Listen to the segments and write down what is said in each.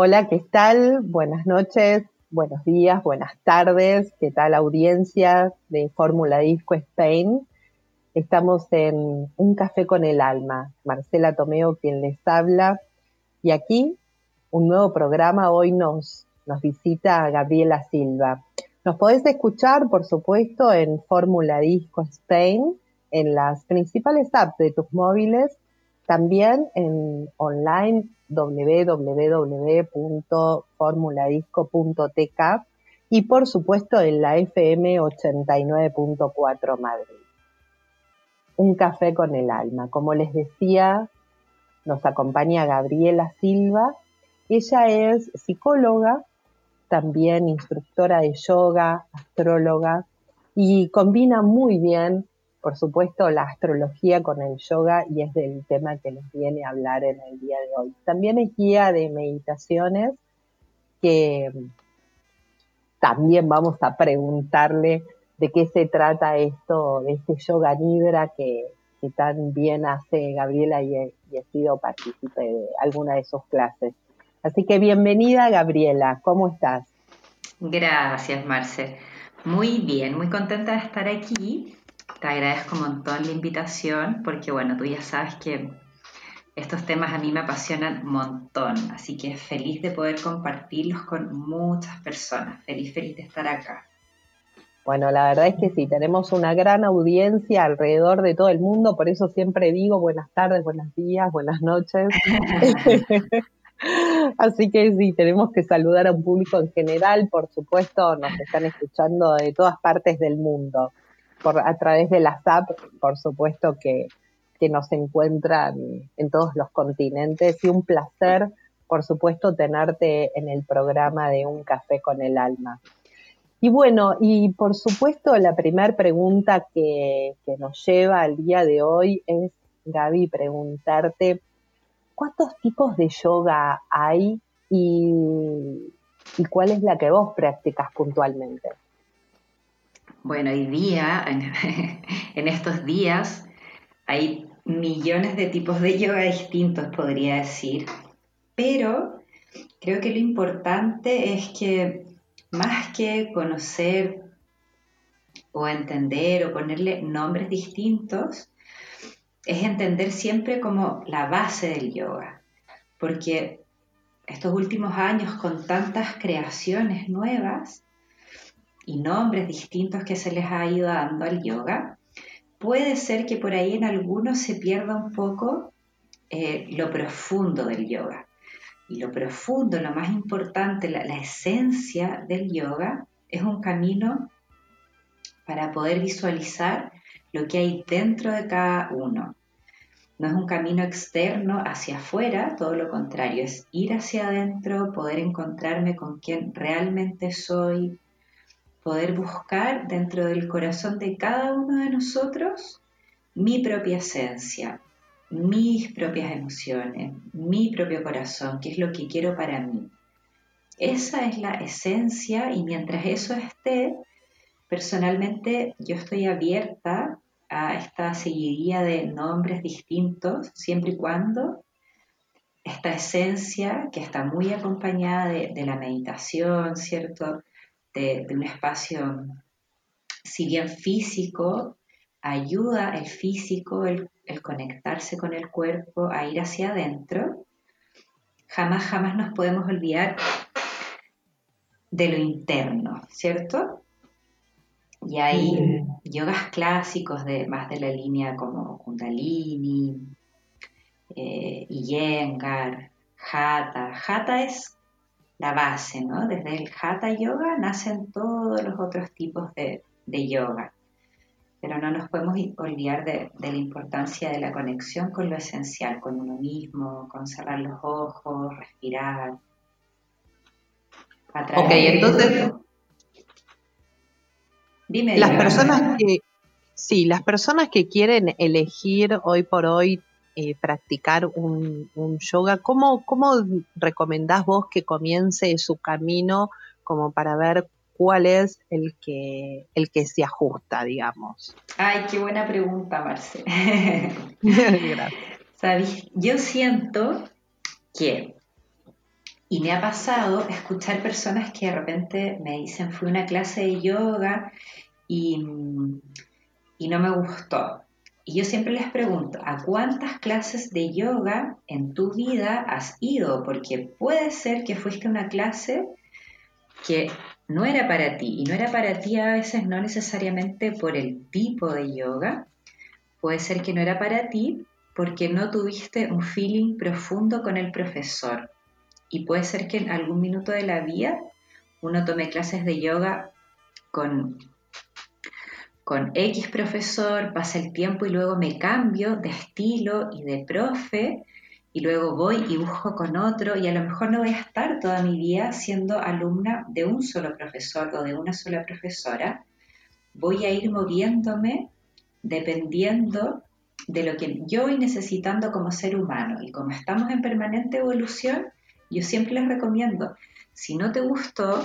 Hola, ¿qué tal? Buenas noches, buenos días, buenas tardes. ¿Qué tal audiencia de Fórmula Disco Spain? Estamos en Un Café con el Alma. Marcela Tomeo quien les habla. Y aquí un nuevo programa. Hoy nos, nos visita Gabriela Silva. Nos podés escuchar, por supuesto, en Fórmula Disco Spain, en las principales apps de tus móviles, también en online www.formuladisco.tk y por supuesto en la FM 89.4 Madrid un café con el alma. Como les decía, nos acompaña Gabriela Silva. Ella es psicóloga, también instructora de yoga, astróloga, y combina muy bien, por supuesto, la astrología con el yoga y es del tema que nos viene a hablar en el día de hoy. También es guía de meditaciones que también vamos a preguntarle de qué se trata esto, de este yoga nidra que, tan bien hace Gabriela y he, sido partícipe de alguna de sus clases. Así que bienvenida Gabriela, ¿cómo estás? Gracias Marce, muy bien, muy contenta de estar aquí. Te agradezco un montón la invitación porque bueno, tú ya sabes que estos temas a mí me apasionan un montón, así que feliz de poder compartirlos con muchas personas, feliz, feliz de estar acá. Bueno, la verdad es que sí, tenemos una gran audiencia alrededor de todo el mundo, por eso siempre digo buenas tardes, buenos días, buenas noches. Así que sí, tenemos que saludar a un público en general, por supuesto, nos están escuchando de todas partes del mundo, por, a través de las apps, por supuesto que, que nos encuentran en todos los continentes y un placer, por supuesto, tenerte en el programa de Un Café con el Alma. Y bueno, y por supuesto la primera pregunta que, nos lleva al día de hoy es, Gaby, preguntarte, ¿cuántos tipos de yoga hay y, cuál es la que vos practicas puntualmente? Bueno, hoy día, en, estos días, hay millones de tipos de yoga distintos, podría decir, pero creo que lo importante es que más que conocer o entender o ponerle nombres distintos, es entender siempre como la base del yoga, porque estos últimos años con tantas creaciones nuevas y nombres distintos que se les ha ido dando al yoga, puede ser que por ahí en algunos se pierda un poco eh, lo profundo del yoga y lo profundo, lo más importante, la, esencia del yoga, es un camino para poder visualizar lo que hay dentro de cada uno. No es un camino externo hacia afuera, todo lo contrario, es ir hacia adentro, poder encontrarme con quien realmente soy, poder buscar dentro del corazón de cada uno de nosotros mi propia esencia, mis propias emociones, mi propio corazón, qué es lo que quiero para mí. Esa es la esencia y mientras eso esté, personalmente yo estoy abierta a esta seguidilla de nombres distintos, siempre y cuando esta esencia que está muy acompañada de, la meditación, ¿cierto? De, de un espacio, si bien físico, ayuda el físico, el el conectarse con el cuerpo, a ir hacia adentro, jamás, jamás nos podemos olvidar de lo interno, ¿cierto? Y hay yogas clásicos de más de la línea como Kundalini, eh, Iyengar, Hatha. Hatha es la base, ¿no? Desde el Hatha Yoga nacen todos los otros tipos de yoga pero no nos podemos olvidar de, la importancia de la conexión con lo esencial, con uno mismo, con cerrar los ojos, respirar. Ok, entonces... Dime, las personas que, sí, las personas que quieren elegir hoy por hoy eh, practicar un, un yoga, ¿cómo, ¿cómo recomendás vos que comience su camino como para ver cuál es el que, el que se ajusta, digamos? Ay, qué buena pregunta, Marce. Gracias. ¿Sabes? Yo siento que Y me ha pasado escuchar personas que de repente me dicen, fui a una clase de yoga y, y no me gustó. Y yo siempre les pregunto, ¿a cuántas clases de yoga en tu vida has ido? Porque puede ser que fuiste a una clase que no era para ti, y no era para ti a veces no necesariamente por el tipo de yoga, puede ser que no era para ti porque no tuviste un feeling profundo con el profesor. Y puede ser que en algún minuto de la vida uno tome clases de yoga con con X profesor, pasa el tiempo y luego me cambio de estilo y de profe y luego voy y busco con otro y a lo mejor no voy a estar toda mi vida siendo alumna de un solo profesor o de una sola profesora. Voy a ir moviéndome dependiendo de lo que yo voy necesitando como ser humano. Y como estamos en permanente evolución, yo siempre les recomiendo, si no te gustó,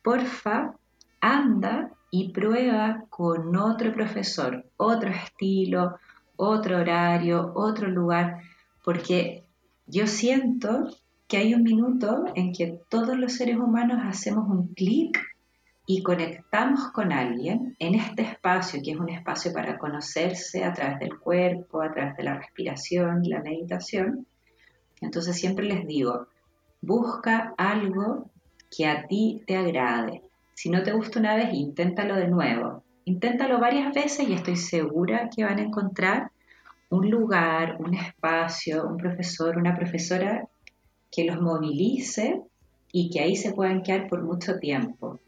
porfa, anda y prueba con otro profesor, otro estilo, otro horario, otro lugar, porque yo siento que hay un minuto en que todos los seres humanos hacemos un clic y conectamos con alguien en este espacio, que es un espacio para conocerse a través del cuerpo, a través de la respiración, la meditación. Entonces siempre les digo, busca algo que a ti te agrade, si no te gusta una vez, inténtalo de nuevo. Inténtalo varias veces y estoy segura que van a encontrar un lugar, un espacio, un profesor, una profesora que los movilice y que ahí se puedan quedar por mucho tiempo.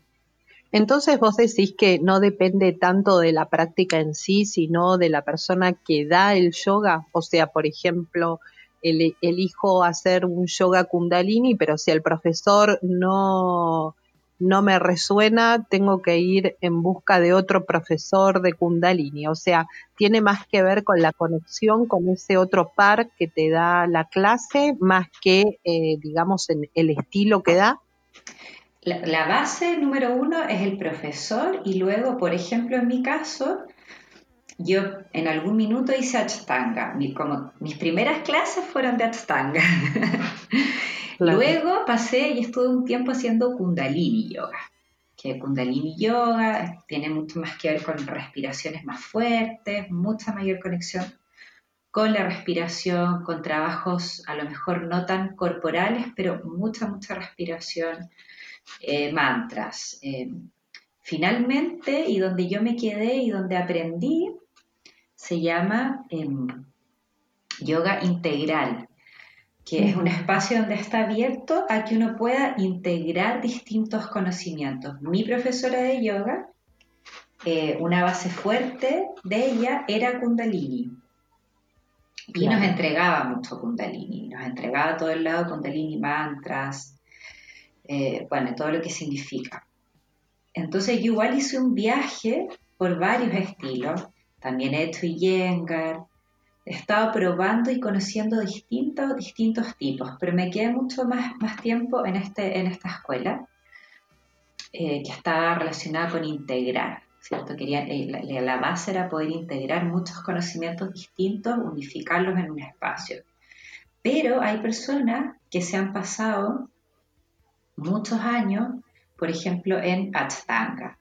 Entonces vos decís que no depende tanto de la práctica en sí, sino de la persona que da el yoga. O sea, por ejemplo, elijo hacer un yoga kundalini, pero si el profesor no no me resuena, tengo que ir en busca de otro profesor de Kundalini. O sea, tiene más que ver con la conexión con ese otro par que te da la clase, más que, eh, digamos, en el estilo que da. La, base número uno es el profesor y luego, por ejemplo, en mi caso, yo en algún minuto hice Ashtanga. como mis primeras clases fueron de Ashtanga. Luego pasé y estuve un tiempo haciendo Kundalini Yoga, que Kundalini Yoga tiene mucho más que ver con respiraciones más fuertes, mucha mayor conexión con la respiración, con trabajos a lo mejor no tan corporales, pero mucha, mucha respiración, eh, mantras. Eh, finalmente, y donde yo me quedé y donde aprendí, se llama em, yoga integral, que es un espacio donde está abierto a que uno pueda integrar distintos conocimientos. Mi profesora de yoga, eh, una base fuerte de ella era Kundalini. Y nos entregaba mucho Kundalini, nos entregaba todo el lado Kundalini, mantras, eh, bueno, todo lo que significa. Entonces yo igual hice un viaje por varios estilos, también he hecho Iyengar, he estado probando y conociendo distintos, distintos tipos, pero me quedé mucho más, más tiempo en, este, en esta escuela eh, que estaba relacionada con integrar, ¿cierto? Quería, eh, la, la, base era poder integrar muchos conocimientos distintos, unificarlos en un espacio. Pero hay personas que se han pasado muchos años, por ejemplo, en Ashtanga,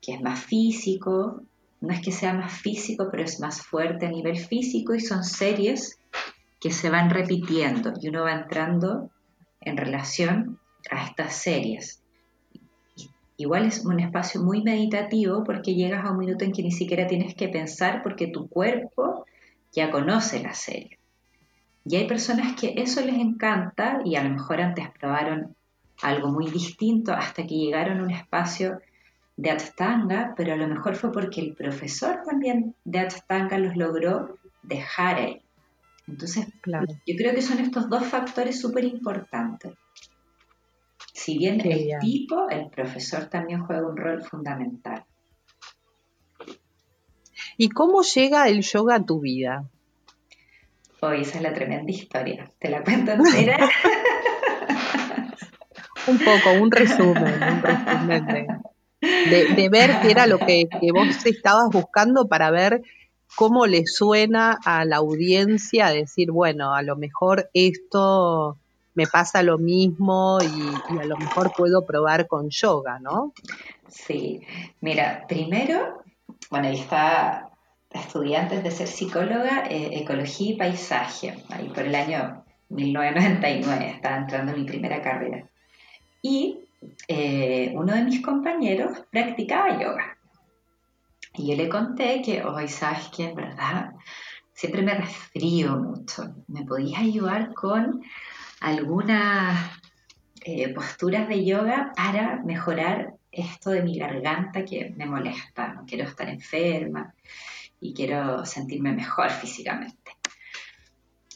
que es más físico, no es que sea más físico, pero es más fuerte a nivel físico y son series que se van repitiendo y uno va entrando en relación a estas series. Igual es un espacio muy meditativo porque llegas a un minuto en que ni siquiera tienes que pensar porque tu cuerpo ya conoce la serie. Y hay personas que eso les encanta y a lo mejor antes probaron algo muy distinto hasta que llegaron a un espacio de Ashtanga, pero a lo mejor fue porque el profesor también de Ashtanga los logró dejar ahí. Entonces, claro. yo creo que son estos dos factores súper importantes. Si bien el tipo, el profesor también juega un rol fundamental. ¿Y cómo llega el yoga a tu vida? Hoy esa es la tremenda historia. ¿Te la cuento entera? un poco, un resumen, un resumen de, ver qué era lo que, vos estabas buscando para ver cómo le suena a la audiencia decir, bueno, a lo mejor esto me pasa lo mismo y, a lo mejor puedo probar con yoga, ¿no? Sí, mira, primero, bueno, ahí está estudiantes de ser psicóloga, eh, ecología y paisaje, ahí por el año 1999, estaba entrando en mi primera carrera. Y eh, uno de mis compañeros practicaba yoga. Y yo le conté que hoy, ¿sabes qué? En verdad, siempre me resfrío mucho. ¿Me podías ayudar con algunas eh, posturas de yoga para mejorar esto de mi garganta que me molesta? No quiero estar enferma y quiero sentirme mejor físicamente.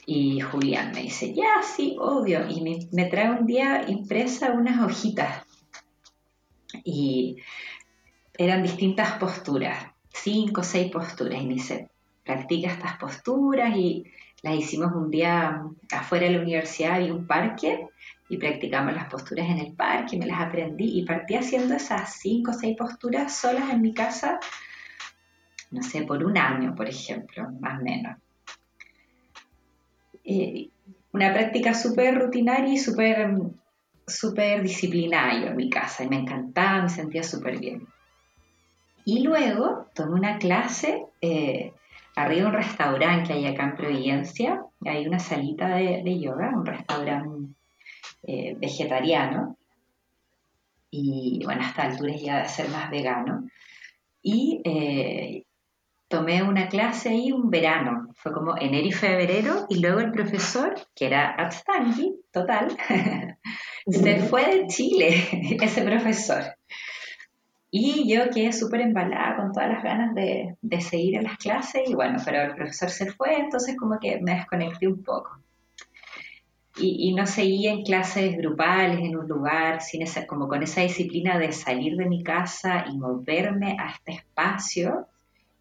Y Julián me dice, ya, sí, obvio. Y me, trae un día impresa unas hojitas. Y eran distintas posturas, cinco o seis posturas. Y me dice, practica estas posturas y las hicimos un día afuera de la universidad, había un parque y practicamos las posturas en el parque, me las aprendí y partí haciendo esas cinco o seis posturas solas en mi casa, no sé, por un año, por ejemplo, más o menos. Eh, una práctica súper rutinaria y súper súper disciplinada en mi casa y me encantaba, me sentía súper bien. Y luego tomé una clase eh, arriba de un restaurante que hay acá en Providencia, hay una salita de, yoga, un restaurante eh, vegetariano, y bueno, a esta altura ya de ser más vegano. Y eh, tomé una clase ahí un verano, fue como enero y febrero, y luego el profesor, que era Atstangi, total, se fue de Chile, ese profesor. Y yo quedé súper embalada con todas las ganas de, seguir en las clases y bueno, pero el profesor se fue, entonces como que me desconecté un poco. Y, no seguía en clases grupales en un lugar, sin esa, como con esa disciplina de salir de mi casa y moverme a este espacio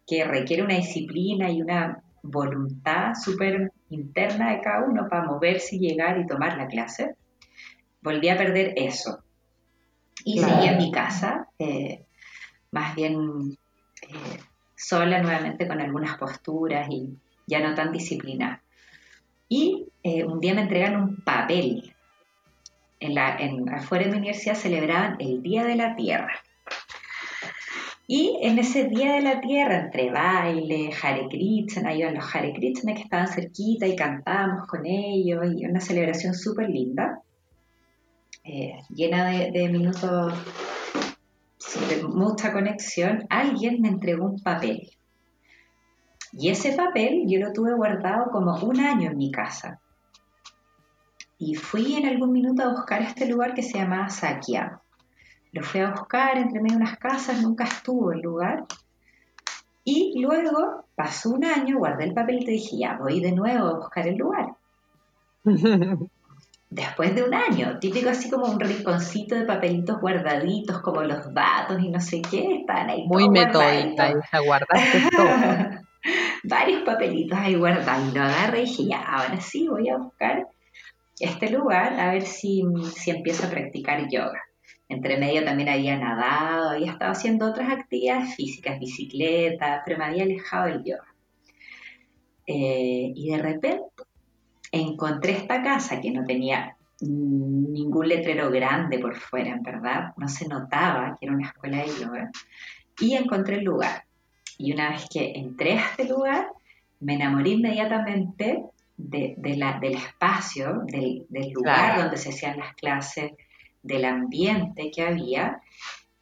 que requiere una disciplina y una voluntad súper interna de cada uno para moverse y llegar y tomar la clase. Volví a perder eso. Y seguí en mi casa, eh, más bien eh, sola nuevamente con algunas posturas y ya no tan disciplinada. Y eh, un día me entregan un papel. En la, en, afuera de mi universidad celebraban el Día de la Tierra. Y en ese Día de la Tierra, entre baile, Hare Krishna, iban los Hare Krishna que estaban cerquita y cantábamos con ellos, y una celebración súper linda, eh, llena de, minutos de mucha conexión, alguien me entregó un papel. Y ese papel yo lo tuve guardado como un año en mi casa. Y fui en algún minuto a buscar este lugar que se llamaba Sakia. Lo fui a buscar entre medio de unas casas, nunca estuvo el lugar. Y luego pasó un año, guardé el papel y te dije, ya, voy de nuevo a buscar el lugar. después de un año, típico así como un rinconcito de papelitos guardaditos, como los datos y no sé qué, están ahí. Muy metódica, esa guardaste todo. Varios papelitos ahí guardados. Y lo agarré y dije, ya, ahora sí voy a buscar este lugar a ver si, si empiezo a practicar yoga. Entre medio también había nadado, había estado haciendo otras actividades físicas, bicicleta, pero me había alejado del yoga. Eh, y de repente encontré esta casa que no tenía ningún letrero grande por fuera, en verdad, no se notaba que era una escuela de yoga, y encontré el lugar. Y una vez que entré a este lugar, me enamoré inmediatamente de, la, del espacio, del, lugar donde se hacían las clases, del ambiente que había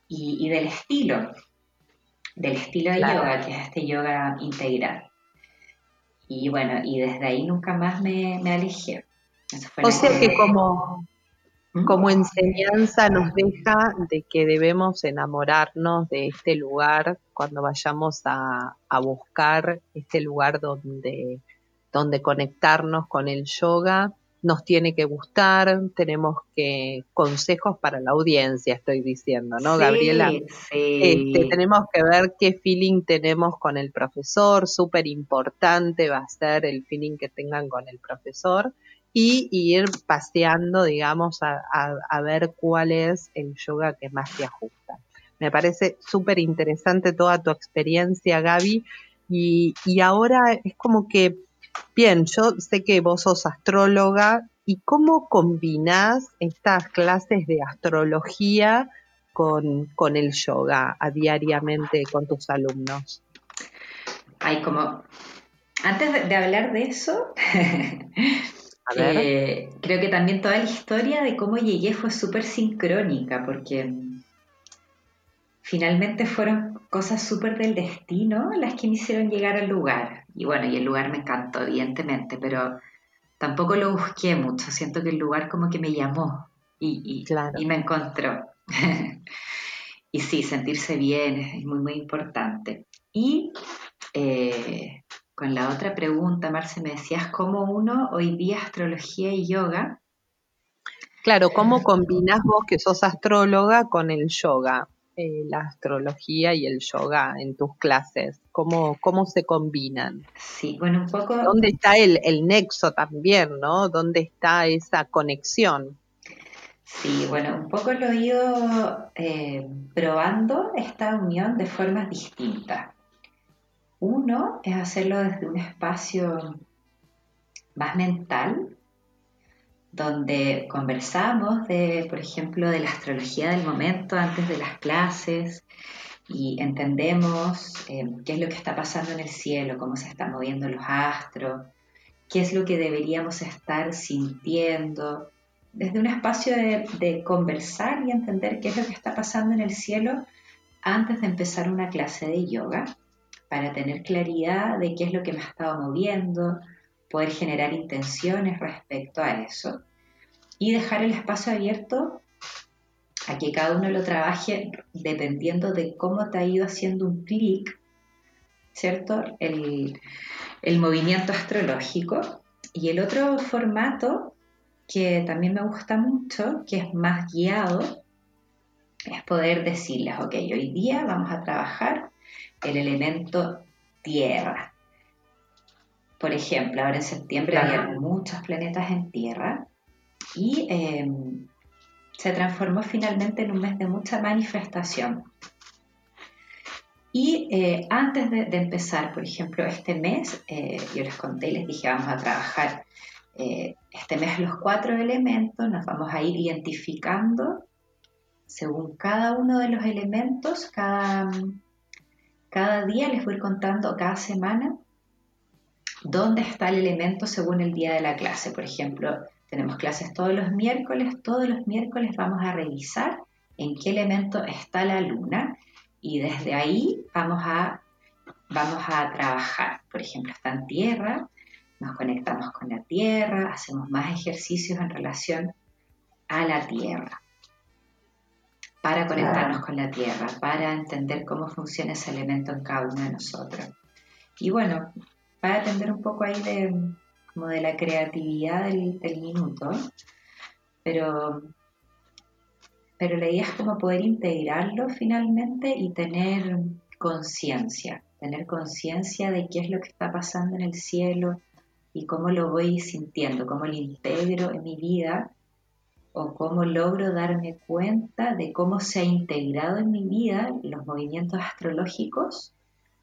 y, del estilo, del estilo de yoga, que es este yoga integral. Y bueno, y desde ahí nunca más me, alejé. o sea que, como, ¿Mm? como enseñanza nos deja de que debemos enamorarnos de este lugar cuando vayamos a, a buscar este lugar donde, donde conectarnos con el yoga nos tiene que gustar, tenemos que consejos para la audiencia, estoy diciendo, ¿no, Gabriela? Sí. Este, tenemos que ver qué feeling tenemos con el profesor, súper importante va a ser el feeling que tengan con el profesor y, ir paseando, digamos, a, a, ver cuál es el yoga que más te ajusta. Me parece súper interesante toda tu experiencia, Gaby, y, y ahora es como que Bien, yo sé que vos sos astróloga y cómo combinás estas clases de astrología con, con el yoga a diariamente con tus alumnos. Hay como, antes de, hablar de eso, eh, creo que también toda la historia de cómo llegué fue súper sincrónica, porque finalmente fueron cosas súper del destino las que me hicieron llegar al lugar. Y bueno, y el lugar me encantó, evidentemente, pero tampoco lo busqué mucho. Siento que el lugar como que me llamó y, y, me encontró. y sí, sentirse bien es muy, muy importante. Y eh, con la otra pregunta, Marce, me decías cómo uno hoy día astrología y yoga. Claro, ¿cómo combinas vos que sos astróloga con el yoga? Eh, la astrología y el yoga en tus clases? ¿Cómo, cómo se combinan? Sí, bueno, un poco... ¿Dónde está el, el nexo también, no? ¿Dónde está esa conexión? Sí, bueno, un poco lo he ido eh, probando esta unión de formas distintas. Uno es hacerlo desde un espacio más mental, donde conversamos de, por ejemplo, de la astrología del momento antes de las clases y entendemos eh, qué es lo que está pasando en el cielo, cómo se están moviendo los astros, qué es lo que deberíamos estar sintiendo, desde un espacio de, de conversar y entender qué es lo que está pasando en el cielo antes de empezar una clase de yoga, para tener claridad de qué es lo que me ha estado moviendo, poder generar intenciones respecto a eso y dejar el espacio abierto a que cada uno lo trabaje dependiendo de cómo te ha ido haciendo un clic, ¿cierto? El, el movimiento astrológico. Y el otro formato que también me gusta mucho, que es más guiado, es poder decirles, ok, hoy día vamos a trabajar el elemento tierra. Por ejemplo, ahora en septiembre hay muchos planetas en Tierra y em, se transformó finalmente en un mes de mucha manifestación. Y eh, antes de, empezar, por ejemplo, este mes, eh, yo les conté y les dije, vamos a trabajar eh, este mes los cuatro elementos, nos vamos a ir identificando según cada uno de los elementos, cada, cada día les voy contando, cada semana, dónde está el elemento según el día de la clase. Por ejemplo, tenemos clases todos los miércoles, todos los miércoles vamos a revisar en qué elemento está la luna y desde ahí vamos a, vamos a trabajar. Por ejemplo, está en tierra, nos conectamos con la tierra, hacemos más ejercicios en relación a la tierra para conectarnos con la tierra, para entender cómo funciona ese elemento en cada uno de nosotros. Y bueno, para atender un poco ahí de, como de la creatividad del, minuto, pero, pero la idea es como poder integrarlo finalmente y tener conciencia, tener conciencia de qué es lo que está pasando en el cielo y cómo lo voy sintiendo, cómo lo integro en mi vida o cómo logro darme cuenta de cómo se ha integrado en mi vida los movimientos astrológicos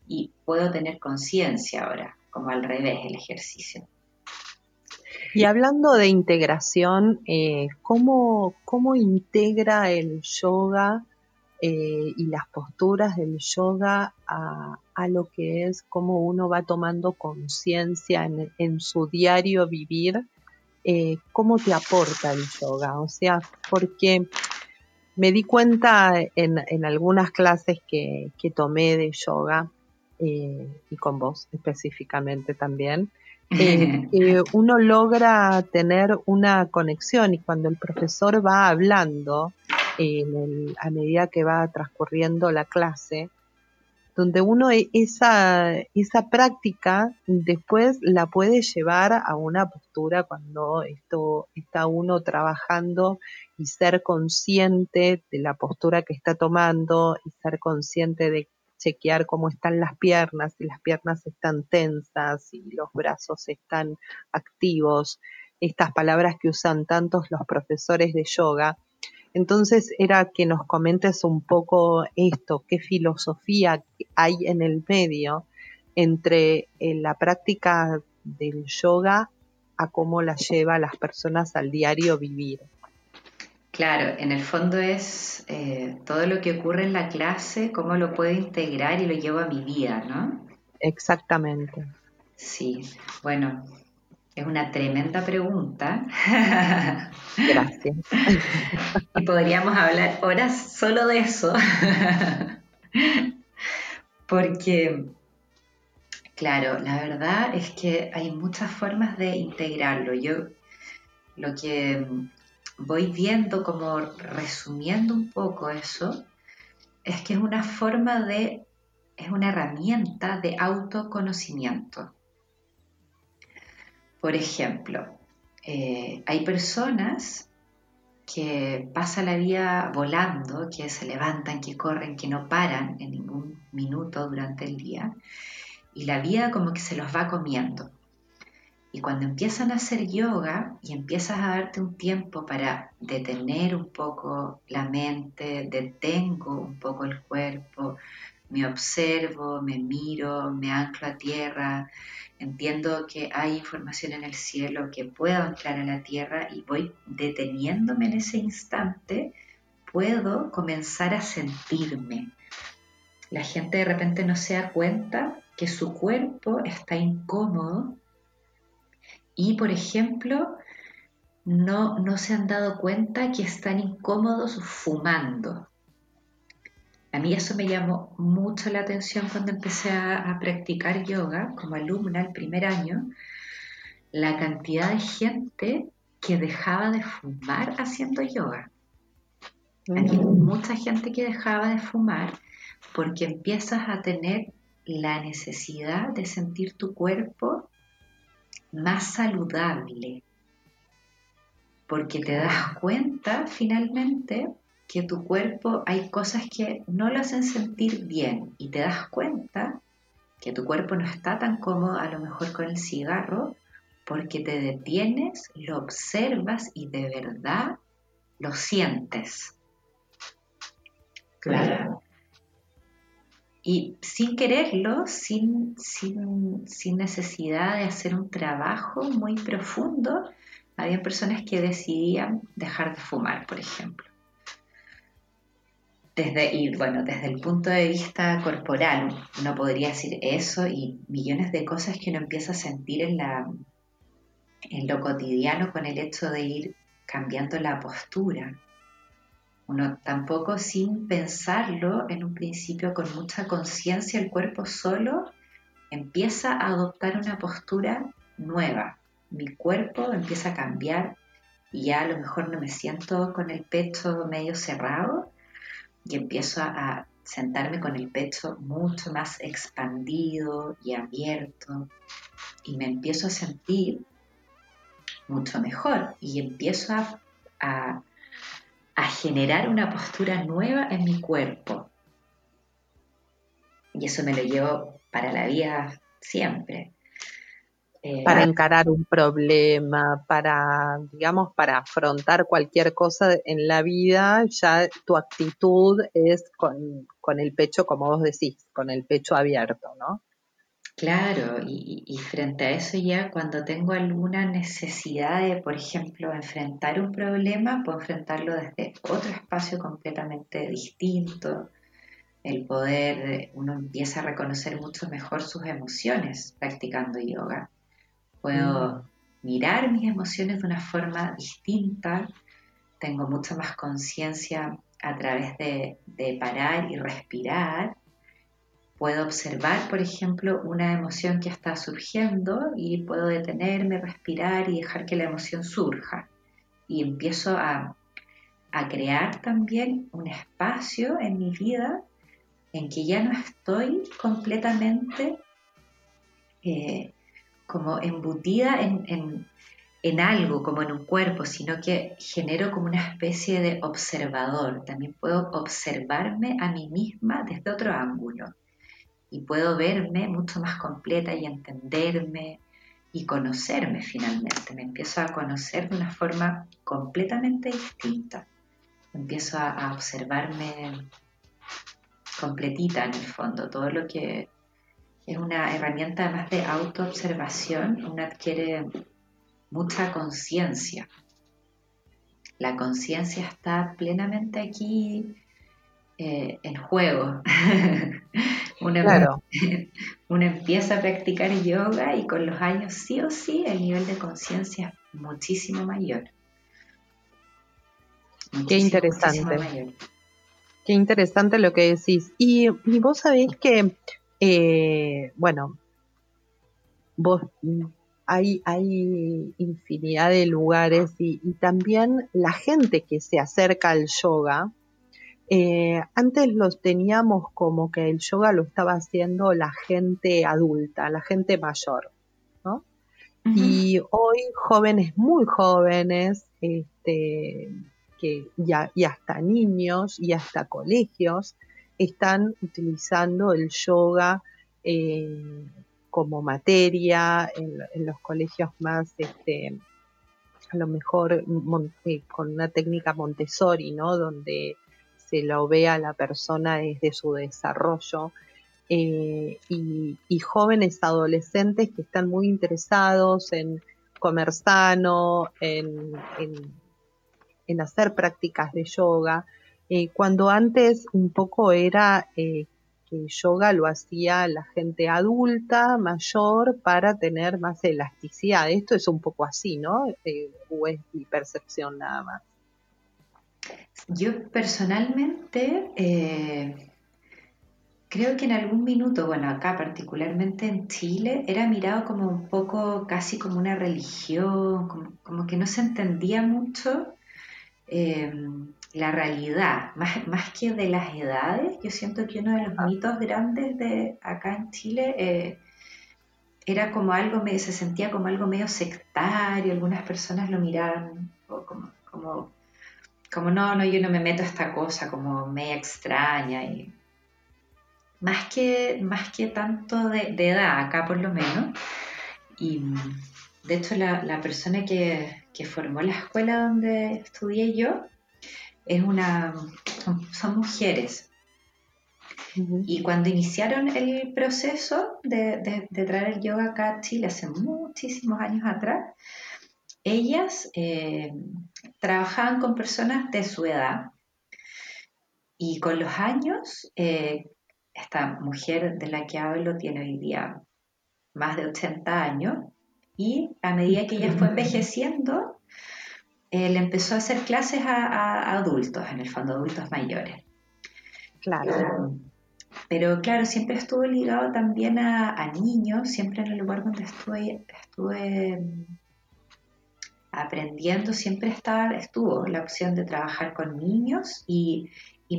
y puedo tener conciencia ahora como al revés el ejercicio. Y hablando de integración, eh, ¿cómo, integra el yoga eh, y las posturas del yoga a, lo que es cómo uno va tomando conciencia en, su diario vivir? Eh, ¿Cómo te aporta el yoga? O sea, porque me di cuenta en, algunas clases que, que tomé de yoga, eh, y con vos específicamente también, eh, uno logra tener una conexión y cuando el profesor va hablando a medida que va transcurriendo la clase, donde uno e, esa, esa práctica después la puede llevar a una postura cuando esto está uno trabajando y ser consciente de la postura que está tomando y ser consciente de chequear cómo están las piernas, si las piernas están tensas, si los brazos están activos, estas palabras que usan tantos los profesores de yoga. Entonces era que nos comentes un poco esto, qué filosofía hay en el medio entre eh, la práctica del yoga a cómo la lleva a las personas al diario vivir. Claro, en el fondo es eh, todo lo que ocurre en la clase, cómo lo puedo integrar y lo llevo a mi vida, ¿no? Exactamente. Sí, bueno, es una tremenda pregunta. Gracias. y podríamos hablar horas solo de eso. Porque, claro, la verdad es que hay muchas formas de integrarlo. Yo lo que voy viendo, como resumiendo un poco eso, es que es una forma de, es una herramienta de autoconocimiento. Por ejemplo, eh, hay personas que pasan la vida volando, que se levantan, que corren, que no paran en ningún minuto durante el día, y la vida como que se los va comiendo. Y cuando empiezan a hacer yoga y empiezas a darte un tiempo para detener un poco la mente, detengo un poco el cuerpo, me observo, me miro, me anclo a tierra, entiendo que hay información en el cielo que puedo anclar a la tierra y voy deteniéndome en ese instante, puedo comenzar a sentirme. La gente de repente no se da cuenta que su cuerpo está incómodo y, por ejemplo, no, no se han dado cuenta que están incómodos fumando. A mí eso me llamó mucho la atención cuando empecé a, practicar yoga como alumna el primer año, la cantidad de gente que dejaba de fumar haciendo yoga. Hay mm. mucha gente que dejaba de fumar porque empiezas a tener la necesidad de sentir tu cuerpo más saludable, porque te das cuenta finalmente que tu cuerpo hay cosas que no lo hacen sentir bien y te das cuenta que tu cuerpo no está tan cómodo a lo mejor con el cigarro porque te detienes, lo observas y de verdad lo sientes. Claro. Y sin quererlo, sin, sin, sin, necesidad de hacer un trabajo muy profundo, había personas que decidían dejar de fumar, por ejemplo desde, y bueno, desde el punto de vista corporal, uno podría decir eso y millones de cosas que uno empieza a sentir en, la, en lo cotidiano con el hecho de ir cambiando la postura. Uno tampoco sin pensarlo, en un principio con mucha conciencia, el cuerpo solo empieza a adoptar una postura nueva. Mi cuerpo empieza a cambiar y ya a lo mejor no me siento con el pecho medio cerrado, y empiezo a, sentarme con el pecho mucho más expandido y abierto y me empiezo a sentir mucho mejor y empiezo a, a, generar una postura nueva en mi cuerpo. Y eso me lo llevo para la vida siempre. Eh, para encarar un problema, para, digamos, para afrontar cualquier cosa en la vida, ya tu actitud es con, el pecho, como vos decís, con el pecho abierto, ¿no? Claro, y, y, frente a eso ya cuando tengo alguna necesidad de, por ejemplo, enfrentar un problema, puedo enfrentarlo desde otro espacio completamente distinto. El poder, uno empieza a reconocer mucho mejor sus emociones practicando yoga puedo mm. mirar mis emociones de una forma distinta, tengo mucha más conciencia a través de, parar y respirar. Puedo observar, por ejemplo, una emoción que está surgiendo y puedo detenerme, respirar y dejar que la emoción surja. Y empiezo a, crear también un espacio en mi vida en que ya no estoy completamente eh, como embutida en, algo, como en un cuerpo, sino que genero como una especie de observador. También puedo observarme a mí misma desde otro ángulo y puedo verme mucho más completa y entenderme y conocerme finalmente. Me empiezo a conocer de una forma completamente distinta. Empiezo a, observarme completita en el fondo, todo lo que es una herramienta además de autoobservación, uno adquiere mucha conciencia. La conciencia está plenamente aquí eh, en juego. claro. uno empieza a practicar yoga y con los años sí o sí el nivel de conciencia es muchísimo mayor. Qué interesante. Qué interesante lo que decís. Y, vos sabéis que, eh, bueno, vos hay, hay infinidad de lugares y, también la gente que se acerca al yoga. Eh, antes los teníamos como que el yoga lo estaba haciendo la gente adulta, la gente mayor, ¿no? Y hoy jóvenes muy jóvenes, este, y, hasta niños y hasta colegios están utilizando el yoga eh, como materia en, los colegios más, este, a lo mejor eh, con una técnica Montessori, ¿no? Donde se lo ve a la persona desde su desarrollo. Eh, y, jóvenes adolescentes que están muy interesados en comer sano, en en hacer prácticas de yoga, eh, cuando antes un poco era eh, que yoga lo hacía la gente adulta, mayor, para tener más elasticidad. Esto es un poco así, ¿no? ¿O es mi percepción nada más? Yo personalmente creo que en algún minuto, bueno, acá particularmente en Chile, era mirado como un poco casi como una religión, como que no se entendía mucho Em, la realidad, más, más, que de las edades, yo siento que uno de los mitos grandes de acá en Chile eh, era como algo, se sentía como algo medio sectario, algunas personas lo miraban como, como, como, no, no, yo no me meto a esta cosa, como media extraña. Y, más que, más que tanto de, edad, acá por lo menos. Y de hecho la, la persona que, que formó la escuela donde estudié yo, es una, son, mujeres. Y cuando iniciaron el proceso de, traer el yoga acá a Chile hace muchísimos años atrás, ellas eh, trabajaban con personas de su edad y con los años, eh, esta mujer de la que hablo tiene hoy día más de 80 años y a medida que ella fue envejeciendo, eh, le empezó a hacer clases a, adultos, en el fondo, adultos mayores. Claro. pero claro, siempre estuvo ligado también a, niños, siempre en el lugar donde estuve, estuve aprendiendo, siempre estaba, estuvo la opción de trabajar con niños y,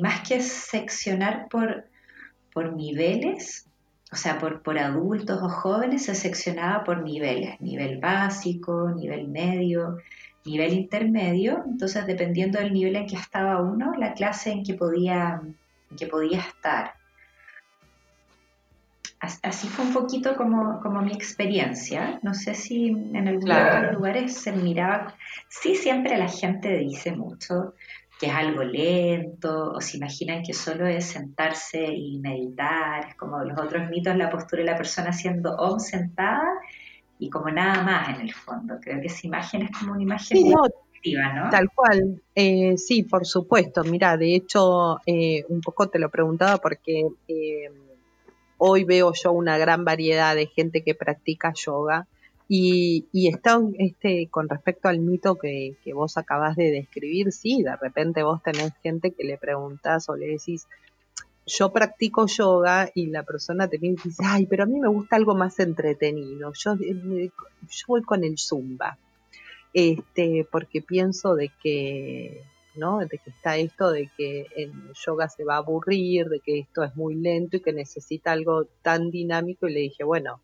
más que seccionar por, por niveles, o sea, por, por adultos o jóvenes se seccionaba por niveles, nivel básico, nivel medio, nivel intermedio, entonces dependiendo del nivel en que estaba uno, la clase en que podía, que podía estar. Así fue un poquito como, como mi experiencia. No sé si en algunos lugares se miraba. Sí, siempre la gente dice mucho que es algo lento, o se imaginan que solo es sentarse y meditar, es como los otros mitos, la postura de la persona haciendo om sentada y como nada más en el fondo. Creo que esa imagen es como una imagen sí, no, ¿no? Tal cual, eh, sí, por supuesto. Mira, de hecho, eh, un poco te lo preguntaba porque eh, hoy veo yo una gran variedad de gente que practica yoga y, y está este, con respecto al mito que, que vos acabas de describir, sí, de repente vos tenés gente que le preguntás o le decís, yo practico yoga y la persona te dice, ay, pero a mí me gusta algo más entretenido, yo, eh, yo voy con el zumba, este, porque pienso de que, ¿no? De que está esto de que el yoga se va a aburrir, de que esto es muy lento y que necesita algo tan dinámico y le dije, bueno,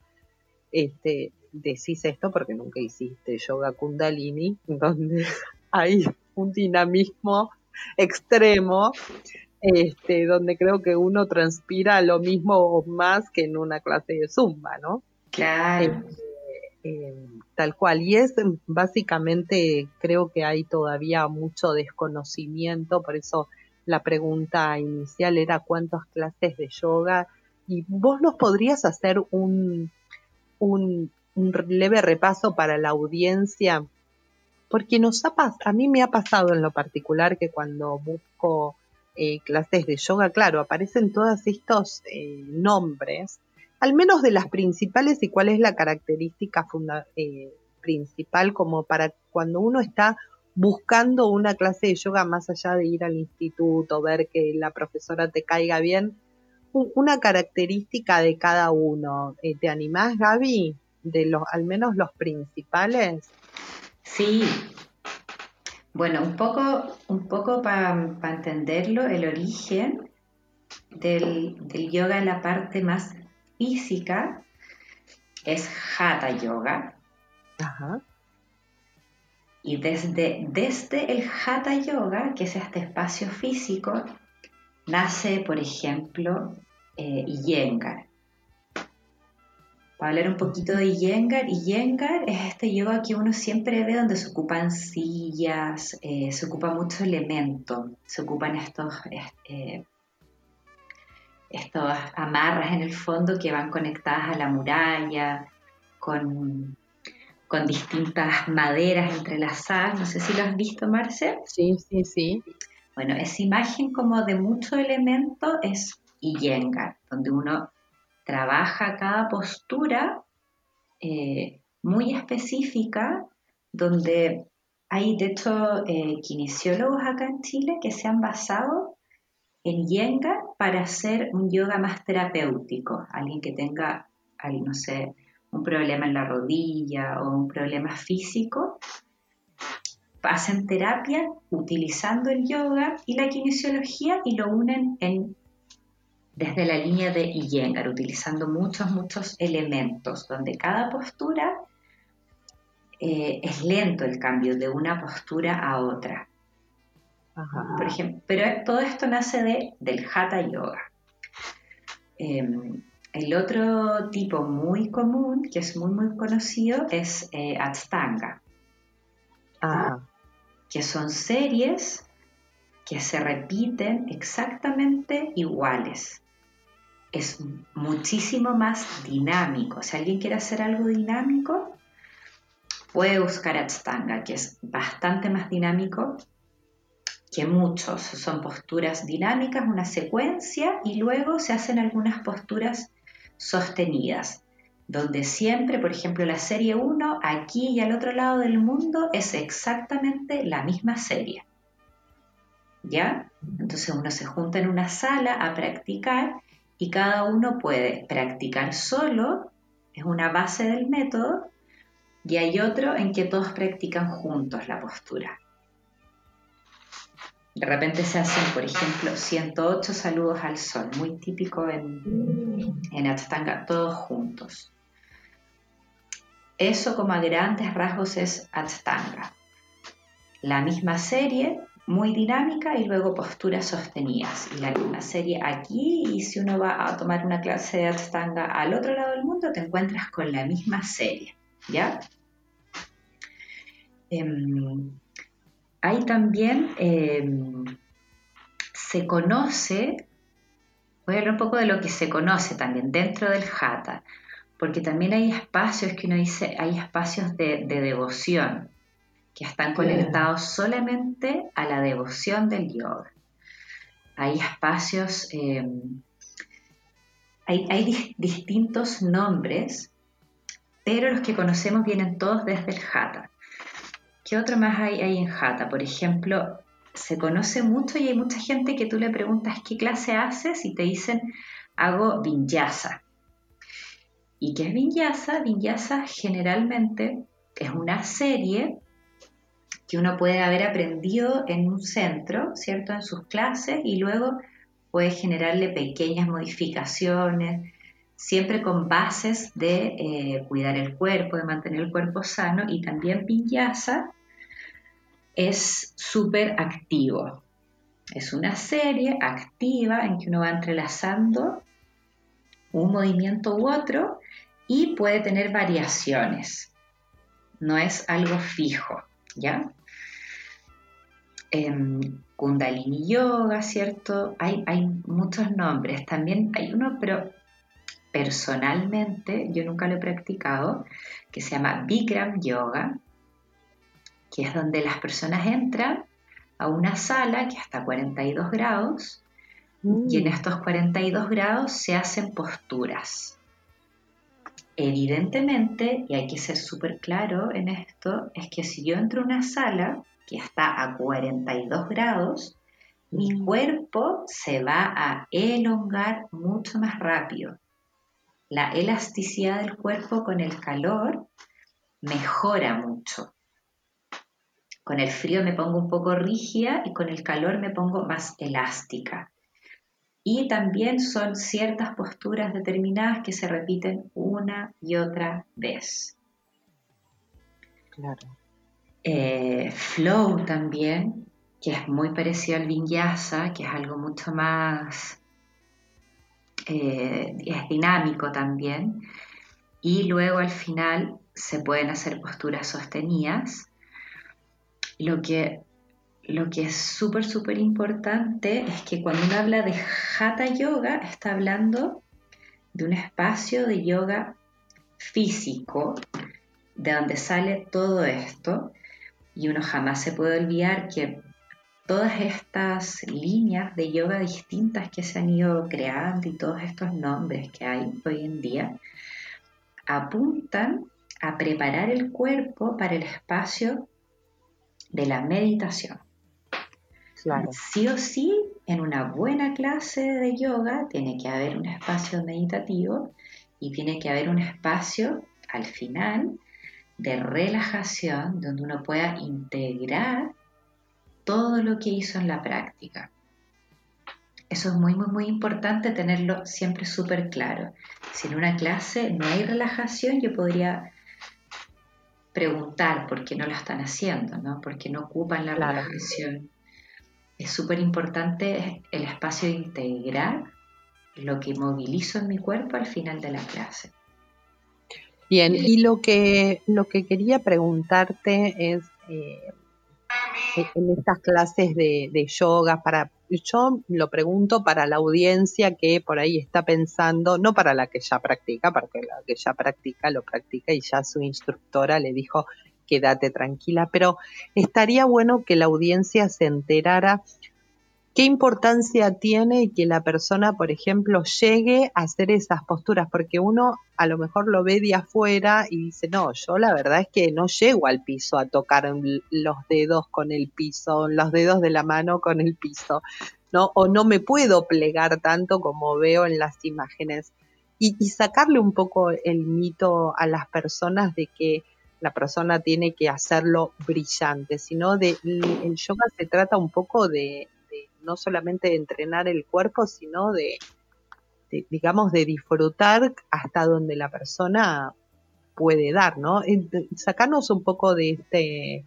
este, decís esto porque nunca hiciste yoga kundalini, donde hay un dinamismo extremo este, donde creo que uno transpira lo mismo o más que en una clase de zumba, ¿no? Claro. Eh, eh, tal cual. Y es básicamente, creo que hay todavía mucho desconocimiento, por eso la pregunta inicial era cuántas clases de yoga y vos nos podrías hacer un, un, leve repaso para la audiencia, porque nos ha a mí me ha pasado en lo particular que cuando busco eh, clases de yoga, claro, aparecen todos estos eh, nombres, al menos de las principales y cuál es la característica eh, principal como para cuando uno está buscando una clase de yoga más allá de ir al instituto, ver que la profesora te caiga bien, una característica de cada uno. Eh, ¿Te animás, Gaby? De los, al menos los principales. Sí. Bueno, un poco, un poco para entenderlo, el origen del, del yoga en la parte más física es Hatha Yoga. Ajá. Y desde, desde el Hatha Yoga, que es este espacio físico, nace, por ejemplo, eh, Iyengar. Para hablar un poquito de Iyengar, Iyengar es este yoga que uno siempre ve donde se ocupan sillas, eh, se ocupa mucho elemento, se ocupan estos, eh, estos amarras en el fondo que van conectadas a la muralla, con con distintas maderas entrelazadas. No sé si lo has visto, Marce. Sí, sí, sí. Bueno, esa imagen como de mucho elemento es Iyengar, donde uno trabaja cada postura eh, muy específica, donde hay de hecho eh, kinesiólogos acá en Chile que se han basado en Iyengar para hacer un yoga más terapéutico, alguien que tenga, no sé, un problema en la rodilla o un problema físico, hacen terapia utilizando el yoga y la kinesiología y lo unen en, desde la línea de Iyengar, utilizando muchos, muchos elementos, donde cada postura eh, es lento el cambio de una postura a otra. Por ejemplo, pero todo esto nace de, del Hatha Yoga. Em, el otro tipo muy común, que es muy muy conocido, es eh, ah. que son series que se repiten exactamente iguales. Es muchísimo más dinámico. Si alguien quiere hacer algo dinámico, puede buscar Atstanga, que es bastante más dinámico que muchos. Son posturas dinámicas, una secuencia, y luego se hacen algunas posturas sostenidas, donde siempre, por ejemplo, la serie 1, aquí y al otro lado del mundo, es exactamente la misma serie. ¿Ya? Entonces uno se junta en una sala a practicar y cada uno puede practicar solo, es una base del método, y hay otro en que todos practican juntos la postura. De repente se hacen, por ejemplo, 108 saludos al sol, muy típico en, en Atstanga, todos juntos. Eso como a grandes rasgos es Atstanga. La misma serie, muy dinámica y luego posturas sostenidas. Y la misma serie aquí y si uno va a tomar una clase de Atstanga al otro lado del mundo, te encuentras con la misma serie. ¿Ya? Em, hay también, em, se conoce, voy a hablar un poco de lo que se conoce también dentro del Hatha, porque también hay espacios que uno dice, hay espacios de, devoción, que están conectados solamente a la devoción del yoga. Hay espacios, em, hay, distintos nombres, pero los que conocemos vienen todos desde el Hatha. ¿Qué otro más hay, hay en Hatha? Por ejemplo, se conoce mucho y hay mucha gente que tú le preguntas qué clase haces y te dicen hago vinyasa. ¿Y qué es vinyasa? Vinyasa generalmente es una serie que uno puede haber aprendido en un centro, ¿cierto? En sus clases y luego puede generarle pequeñas modificaciones, siempre con bases de eh, cuidar el cuerpo, de mantener el cuerpo sano y también vinyasa es súper activo. Es una serie activa en que uno va entrelazando un movimiento u otro y puede tener variaciones. No es algo fijo, ¿ya? Kundalini Yoga, ¿cierto? Hay, hay muchos nombres. También hay uno, pero personalmente, yo nunca lo he practicado, que se llama Bikram Yoga, que es donde las personas entran a una sala que hasta 42 grados y en mm. estos 42 grados se hacen posturas. Evidentemente, y hay que ser súper claro en esto, es que si yo entro a una sala que está a 42 grados, mi mm. cuerpo se va a elongar mucho más rápido. La elasticidad del cuerpo con el calor mejora mucho. Con el frío me pongo un poco rígida y con el calor me pongo más elástica. Y también son ciertas posturas determinadas que se repiten una y otra vez. Claro. Eh, flow también, que es muy parecido al vinyasa, que es algo mucho más, eh, es dinámico también. Y luego al final se pueden hacer posturas sostenidas lo que, lo que es súper, súper importante es que cuando uno habla de Hatha Yoga, está hablando de un espacio de yoga físico, de donde sale todo esto, y uno jamás se puede olvidar que todas estas líneas de yoga distintas que se han ido creando y todos estos nombres que hay hoy en día apuntan a preparar el cuerpo para el espacio de la meditación. Sí o sí, en una buena clase de yoga tiene que haber un espacio meditativo y tiene que haber un espacio al final de relajación donde uno pueda integrar todo lo que hizo en la práctica. Eso es muy, muy, muy importante tenerlo siempre súper claro. Si en una clase no hay relajación, yo podría preguntar por qué no lo están haciendo, ¿no? por qué no ocupan la relajación. Es súper importante el espacio de integrar lo que movilizo en mi cuerpo al final de la clase. Bien, y lo que, lo que quería preguntarte es, eh, en estas clases de, de yoga, para yo lo pregunto para la audiencia que por ahí está pensando, no para la que ya practica, porque la que ya practica lo practica y ya su instructora le dijo quédate tranquila, pero estaría bueno que la audiencia se enterara qué importancia tiene que la persona, por ejemplo, llegue a hacer esas posturas, porque uno a lo mejor lo ve de afuera y dice, no, yo la verdad es que no llego al piso a tocar los dedos con el piso, los dedos de la mano con el piso, ¿no? O no me puedo plegar tanto como veo en las imágenes. Y, sacarle un poco el mito a las personas de que la persona tiene que hacerlo brillante, sino de el yoga se trata un poco de, no solamente de entrenar el cuerpo, sino de, digamos, de disfrutar hasta donde la persona puede dar, ¿no? Sacarnos un poco de este,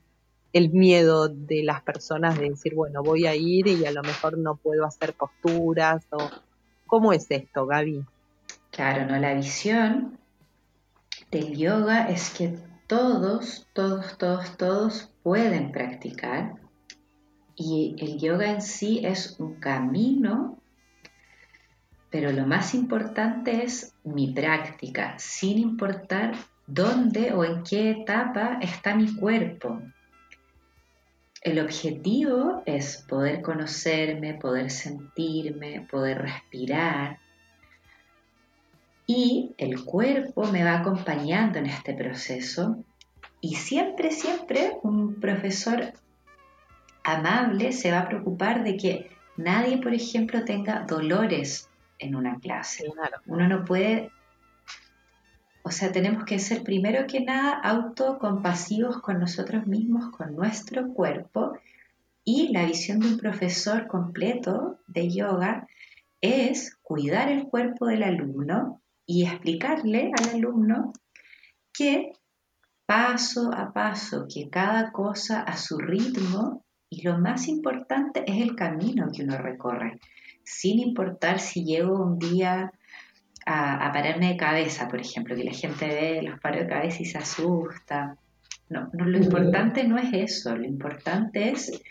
el miedo de las personas de decir, bueno, voy a ir y a lo mejor no puedo hacer posturas o ¿cómo es esto, Gaby? Claro, no, la visión del yoga es que todos, todos, todos, todos pueden practicar y el yoga en sí es un camino, pero lo más importante es mi práctica, sin importar dónde o en qué etapa está mi cuerpo. El objetivo es poder conocerme, poder sentirme, poder respirar. Y el cuerpo me va acompañando en este proceso. Y siempre, siempre un profesor amable se va a preocupar de que nadie, por ejemplo, tenga dolores en una clase. Uno no puede, o sea, tenemos que ser primero que nada autocompasivos con nosotros mismos, con nuestro cuerpo. Y la visión de un profesor completo de yoga es cuidar el cuerpo del alumno y explicarle al alumno que paso a paso, que cada cosa a su ritmo y lo más importante es el camino que uno recorre, sin importar si llego un día a, pararme de cabeza, por ejemplo, que la gente ve los paros de cabeza y se asusta. No, no, lo importante no es eso, lo importante es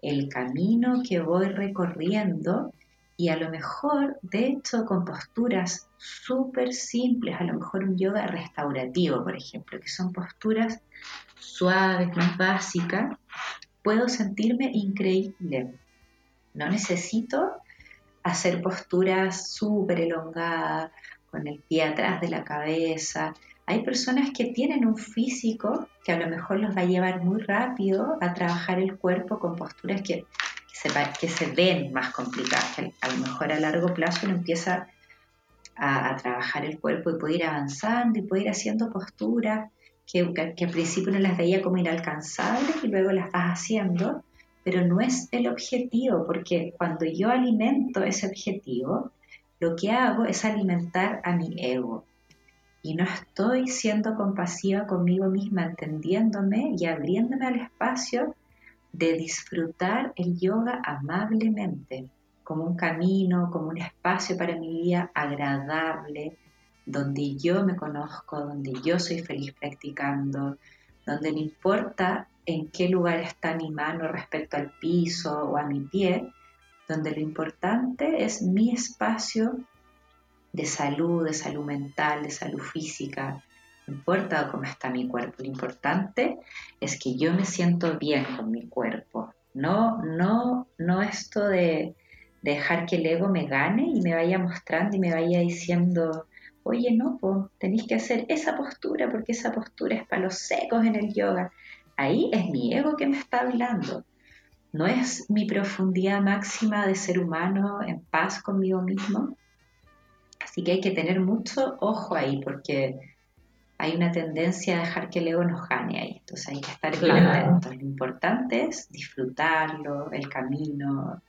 el camino que voy recorriendo Y a lo mejor, de hecho, con posturas súper simples, a lo mejor un yoga restaurativo, por ejemplo, que son posturas suaves, más básicas, puedo sentirme increíble. No necesito hacer posturas súper elongadas, con el pie atrás de la cabeza. Hay personas que tienen un físico que a lo mejor los va a llevar muy rápido a trabajar el cuerpo con posturas que, se, que se ven más complicadas. a lo mejor a largo plazo uno empieza a, trabajar el cuerpo y puede ir avanzando y puede ir haciendo posturas que, que, al principio no las veía como inalcanzables y luego las vas haciendo, pero no es el objetivo, porque cuando yo alimento ese objetivo, lo que hago es alimentar a mi ego. Y no estoy siendo compasiva conmigo misma, entendiéndome y abriéndome al espacio de disfrutar el yoga amablemente, como un camino, como un espacio para mi vida agradable, donde yo me conozco, donde yo soy feliz practicando, donde no importa en qué lugar está mi mano respecto al piso o a mi pie, donde lo importante es mi espacio de salud, de salud mental, de salud física. No importa cómo está mi cuerpo, lo importante es que yo me siento bien con mi cuerpo. No, no, no esto de, dejar que el ego me gane y me vaya mostrando y me vaya diciendo, oye, no, pues tenéis que hacer esa postura porque esa postura es para los secos en el yoga. Ahí es mi ego que me está hablando no es mi profundidad máxima de ser humano en paz conmigo mismo. Así que hay que tener mucho ojo ahí porque hay una tendencia a dejar que el ego nos gane ahí. Entonces hay que estar atentos. Lo importante es disfrutarlo, el camino,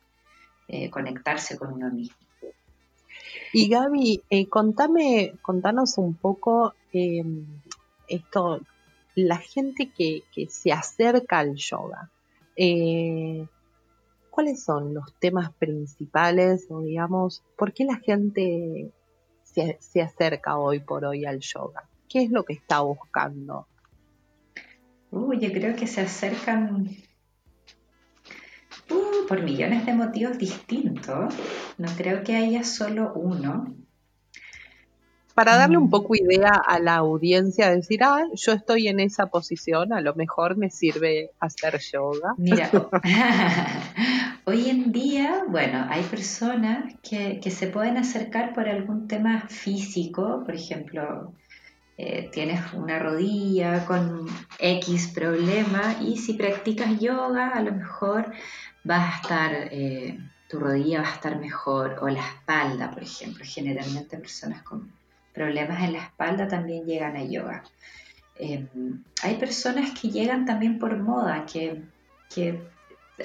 eh, conectarse con uno mismo. Y Gaby, eh, contame, contanos un poco em, esto, la gente que, que se acerca al yoga. Eh, ¿Cuáles son los temas principales o digamos, por qué la gente se, acerca hoy por hoy al yoga? ¿Qué es lo que está buscando? Uy, yo creo que se acercan uh, por millones de motivos distintos. No creo que haya solo uno para darle un mm. poco idea a la audiencia, decir, ah, yo estoy en esa posición, a lo mejor me sirve hacer yoga. Mira, hoy en día, bueno, hay personas que, se pueden acercar por algún tema físico, por ejemplo, eh, tienes una rodilla con X problema y si practicas yoga, a lo mejor vas a estar... Eh, tu rodilla va a estar mejor o la espalda, por ejemplo. Generalmente personas con problemas en la espalda también llegan a yoga. Em, hay personas que llegan también por moda, que,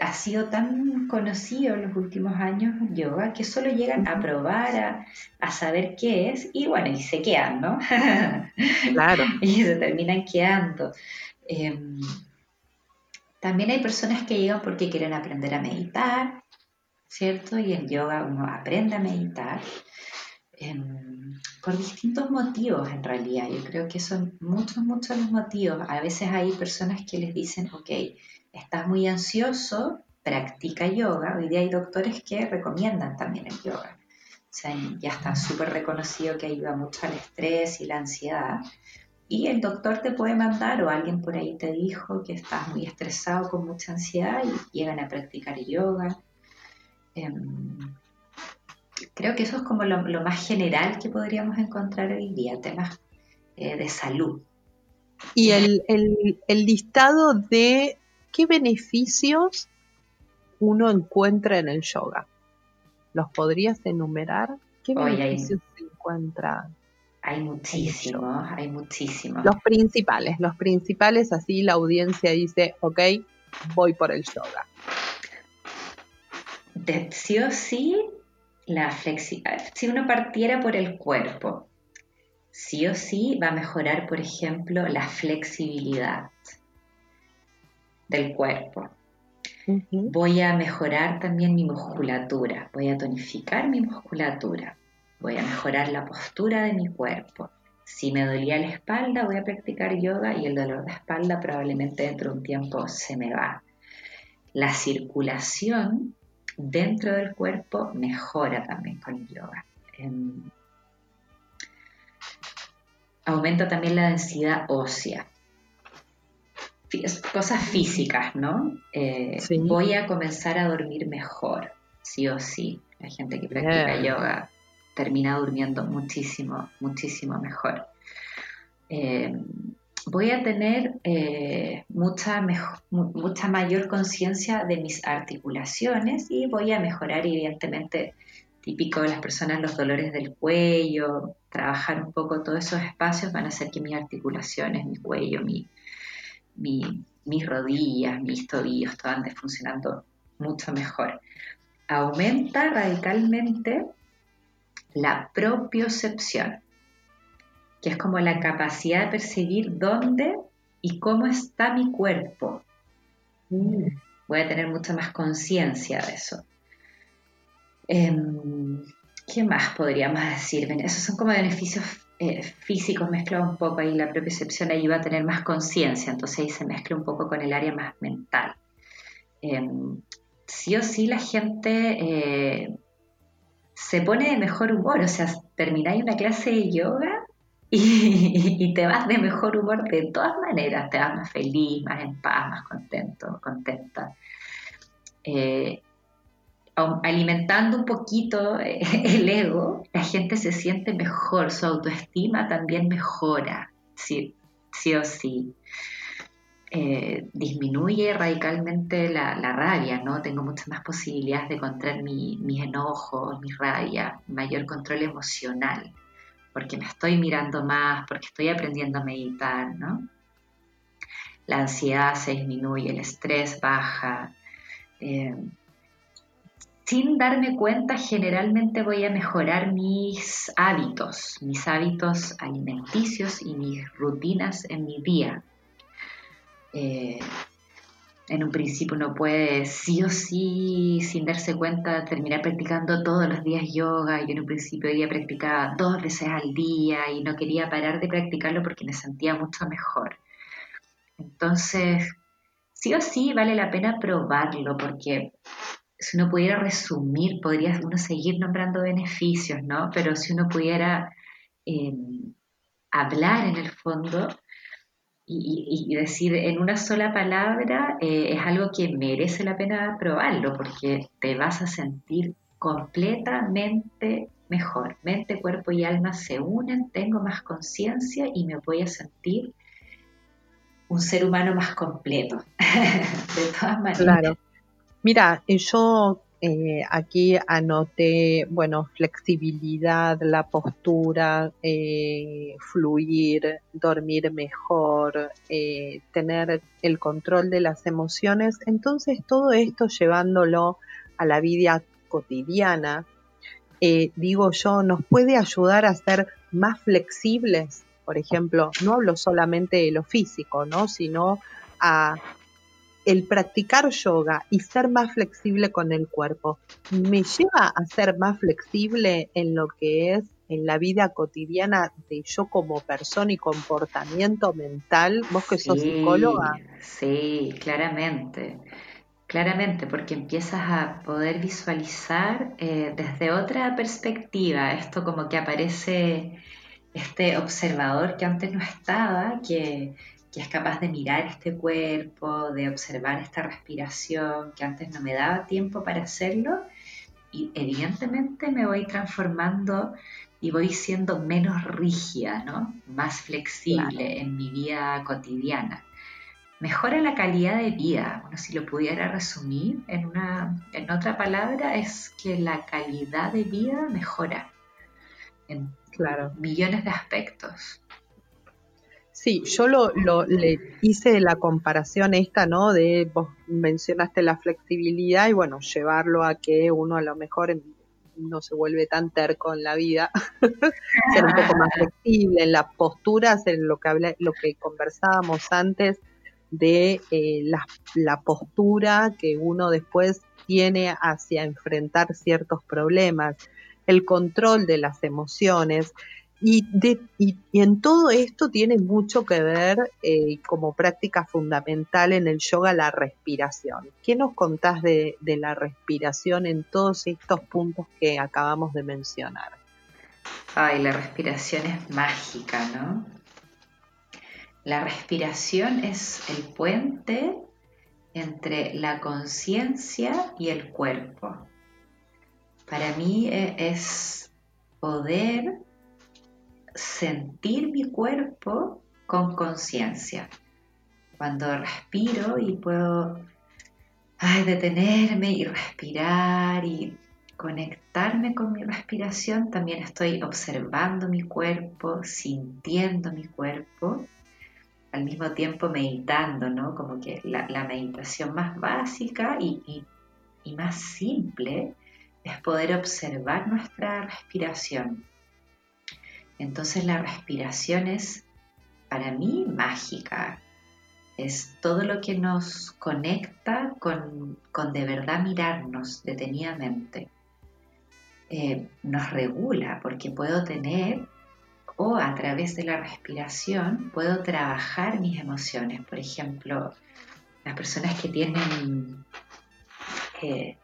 ha sido tan conocido en los últimos años yoga, que solo llegan a probar, a, saber qué es, y bueno, y se quedan, ¿no? Claro. y se terminan quedando. Em, también hay personas que llegan porque quieren aprender a meditar, ¿cierto? Y en yoga uno aprende a meditar. Em, por distintos motivos en realidad. Yo creo que son muchos, muchos los motivos. A veces hay personas que les dicen, ok, estás muy ansioso, practica yoga. Hoy día hay doctores que recomiendan también el yoga. O sea, ya está súper reconocido que ayuda mucho al estrés y la ansiedad. Y el doctor te puede mandar o alguien por ahí te dijo que estás muy estresado con mucha ansiedad y llegan a practicar yoga. Em, creo que eso es como lo, más general que podríamos encontrar hoy día, temas eh, de salud. Y el, listado de qué beneficios uno encuentra en el yoga. ¿Los podrías enumerar? ¿Qué beneficios se encuentra? Hay muchísimos, hay muchísimos. Los principales, los principales, así la audiencia dice, ok, voy por el yoga. De, sí o sí, la flexibilidad, si uno partiera por el cuerpo, sí o sí va a mejorar, por ejemplo, la flexibilidad del cuerpo. Voy a mejorar también mi musculatura, voy a tonificar mi musculatura, voy a mejorar la postura de mi cuerpo. Si me dolía la espalda, voy a practicar yoga y el dolor de espalda probablemente dentro de un tiempo se me va. La circulación dentro del cuerpo mejora también con el yoga. Em, aumenta también la densidad ósea. Cosas físicas, ¿no? Eh, voy a comenzar a dormir mejor, sí o sí. La gente que practica yoga termina durmiendo muchísimo, muchísimo mejor. Em, voy a tener eh, mucha, mucha mayor conciencia de mis articulaciones y voy a mejorar, evidentemente, típico de las personas, los dolores del cuello, trabajar un poco todos esos espacios van a hacer que mis articulaciones, mi cuello, mi, mis rodillas, mis tobillos, todo ande funcionando mucho mejor. Aumenta radicalmente la propiocepción que es como la capacidad de percibir dónde y cómo está mi cuerpo. Mm. Voy a tener mucha más conciencia de eso. Em, ¿Qué más podríamos decir? Esos son como beneficios eh, físicos mezclados un poco ahí, la propia percepción ayuda a tener más conciencia, entonces ahí se mezcla un poco con el área más mental. Em, sí o sí la gente eh, se pone de mejor humor, o sea, termináis una clase de yoga y, te vas de mejor humor de todas maneras, te vas más feliz, más en paz, más contento, contenta. Eh, alimentando un poquito eh, el ego, la gente se siente mejor, su autoestima también mejora, sí, sí o sí. Eh, disminuye radicalmente la, rabia, ¿no? Tengo muchas más posibilidades de encontrar mi, mis enojos, mi rabia, mayor control emocional porque me estoy mirando más, porque estoy aprendiendo a meditar, ¿no? La ansiedad se disminuye, el estrés baja. Eh, sin darme cuenta, generalmente voy a mejorar mis hábitos, mis hábitos alimenticios y mis rutinas en mi día. Eh, en un principio uno puede sí o sí, sin darse cuenta, terminar practicando todos los días yoga. Yo en un principio ya practicaba dos veces al día y no quería parar de practicarlo porque me sentía mucho mejor. Entonces, sí o sí vale la pena probarlo porque si uno pudiera resumir, podría uno seguir nombrando beneficios, ¿no? Pero si uno pudiera eh, hablar en el fondo, y, decir en una sola palabra eh, es algo que merece la pena probarlo porque te vas a sentir completamente mejor. Mente, cuerpo y alma se unen, tengo más conciencia y me voy a sentir un ser humano más completo. de todas maneras. Claro. Mira, yo eh, aquí anoté, bueno, flexibilidad, la postura, eh, fluir, dormir mejor, eh, tener el control de las emociones. Entonces, todo esto llevándolo a la vida cotidiana, digo yo, nos puede ayudar a ser más flexibles. Por ejemplo, no hablo solamente de lo físico, ¿no? Sino a el practicar yoga y ser más flexible con el cuerpo me lleva a ser más flexible en lo que es en la vida cotidiana de yo como persona y comportamiento mental, vos que sos psicóloga. Sí, claramente, claramente, porque empiezas a poder visualizar eh, desde otra perspectiva, esto como que aparece este observador que antes no estaba, que que es capaz de mirar este cuerpo, de observar esta respiración, que antes no me daba tiempo para hacerlo, y evidentemente me voy transformando y voy siendo menos rígida, ¿no? más flexible en mi vida cotidiana. Mejora la calidad de vida. Bueno, si lo pudiera resumir en, una, en otra palabra, es que la calidad de vida mejora en claro. millones de aspectos. Sí, yo lo, le hice la comparación esta, ¿no? De vos mencionaste la flexibilidad y bueno, llevarlo a que uno a lo mejor no se vuelve tan terco en la vida, ser un poco más flexible en las posturas, en lo que hablé, lo que conversábamos antes de eh, la, la postura que uno después tiene hacia enfrentar ciertos problemas, el control de las emociones Y, en todo esto tiene mucho que ver eh, como práctica fundamental en el yoga la respiración. ¿Qué nos contás de, de la respiración en todos estos puntos que acabamos de mencionar? Ay, la respiración es mágica, ¿no? La respiración es el puente entre la conciencia y el cuerpo. Para mí eh, es poder sentir mi cuerpo con conciencia. Cuando respiro y puedo detenerme y respirar y conectarme con mi respiración, también estoy observando mi cuerpo, sintiendo mi cuerpo, al mismo tiempo meditando, ¿no? Como que la, meditación más básica y, y más simple es poder observar nuestra respiración. Entonces la respiración es para mí mágica. Es todo lo que nos conecta con, de verdad mirarnos detenidamente. Eh, nos regula porque puedo tener o a través de la respiración puedo trabajar mis emociones. Por ejemplo, las personas que tienen eh,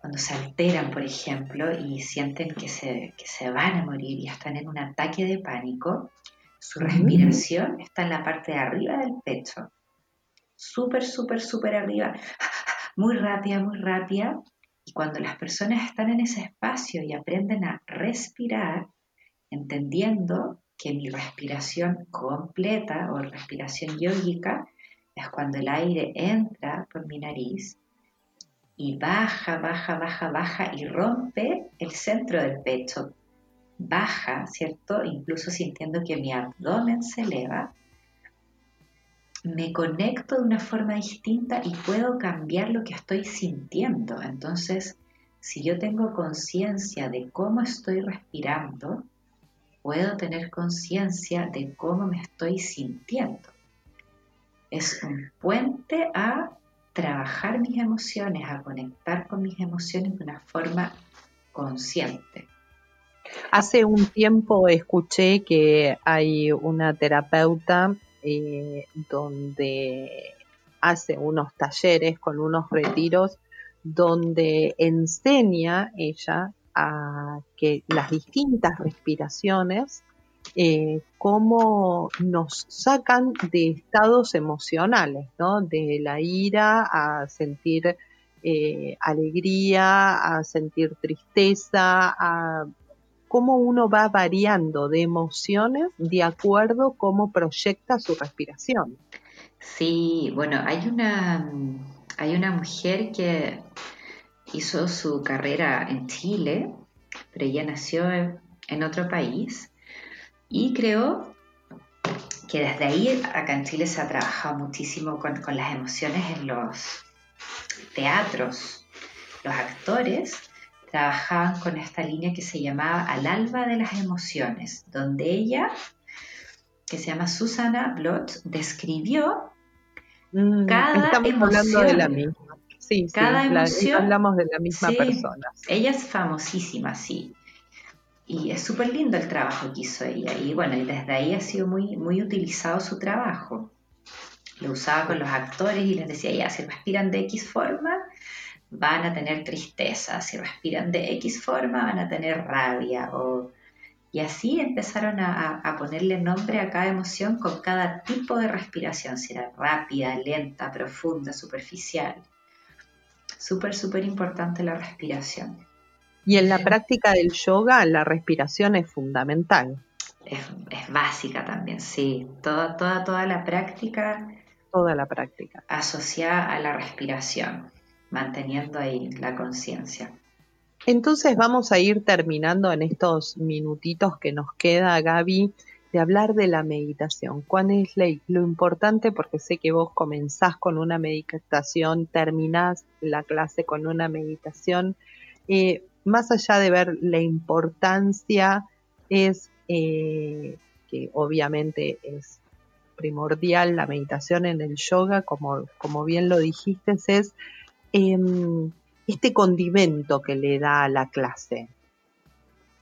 cuando se alteran, por ejemplo, y sienten que se, se van a morir y están en un ataque de pánico, su respiración está en la parte de arriba del pecho. Súper, súper, súper arriba. Muy rápida, muy rápida. Y cuando las personas están en ese espacio y aprenden a respirar, entendiendo que mi respiración completa o respiración yógica es cuando el aire entra por mi nariz y baja, baja, baja, baja y rompe el centro del pecho. Baja, ¿cierto? Incluso sintiendo que mi abdomen se eleva. Me conecto de una forma distinta y puedo cambiar lo que estoy sintiendo. Entonces, si yo tengo conciencia de cómo estoy respirando, puedo tener conciencia de cómo me estoy sintiendo. Es un puente a trabajar mis emociones, a conectar con mis emociones de una forma consciente. Hace un tiempo escuché que hay una terapeuta eh, donde hace unos talleres con unos retiros donde enseña ella a que las distintas respiraciones eh, cómo nos sacan de estados emocionales, ¿no? De la ira a sentir eh, alegría, a sentir tristeza, a cómo uno va variando de emociones de acuerdo cómo proyecta su respiración. Sí, bueno, hay una, hay una mujer que hizo su carrera en Chile, pero ella nació en otro país y creo que desde ahí acá en Chile se ha trabajado muchísimo con, las emociones en los teatros. Los actores trabajaban con esta línea que se llamaba Al alba de las emociones, donde ella, que se llama Susana Blot, describió mm, cada emoción. Hablando de la misma. Sí, cada emoción. hablamos de la misma persona. Ella es famosísima, sí. Y es súper lindo el trabajo que hizo ella. Y bueno, desde ahí ha sido muy, muy utilizado su trabajo. Lo usaba con los actores y les decía, ya, si respiran de X forma, van a tener tristeza. Si respiran de X forma, van a tener rabia. O... Y así empezaron a, a ponerle nombre a cada emoción con cada tipo de respiración, si era rápida, lenta, profunda, superficial. Súper, súper importante la respiración. Y en la práctica del yoga la respiración es fundamental. Es, básica también, sí. Toda, toda, toda la práctica. Toda la práctica. Asociada a la respiración, manteniendo ahí la conciencia. Entonces vamos a ir terminando en estos minutitos que nos queda, Gaby, de hablar de la meditación. ¿Cuál es lo importante? Porque sé que vos comenzás con una meditación, terminás la clase con una meditación. Eh, más allá de ver la importancia, es eh, que obviamente es primordial la meditación en el yoga, como, como bien lo dijiste, es em, este condimento que le da a la clase.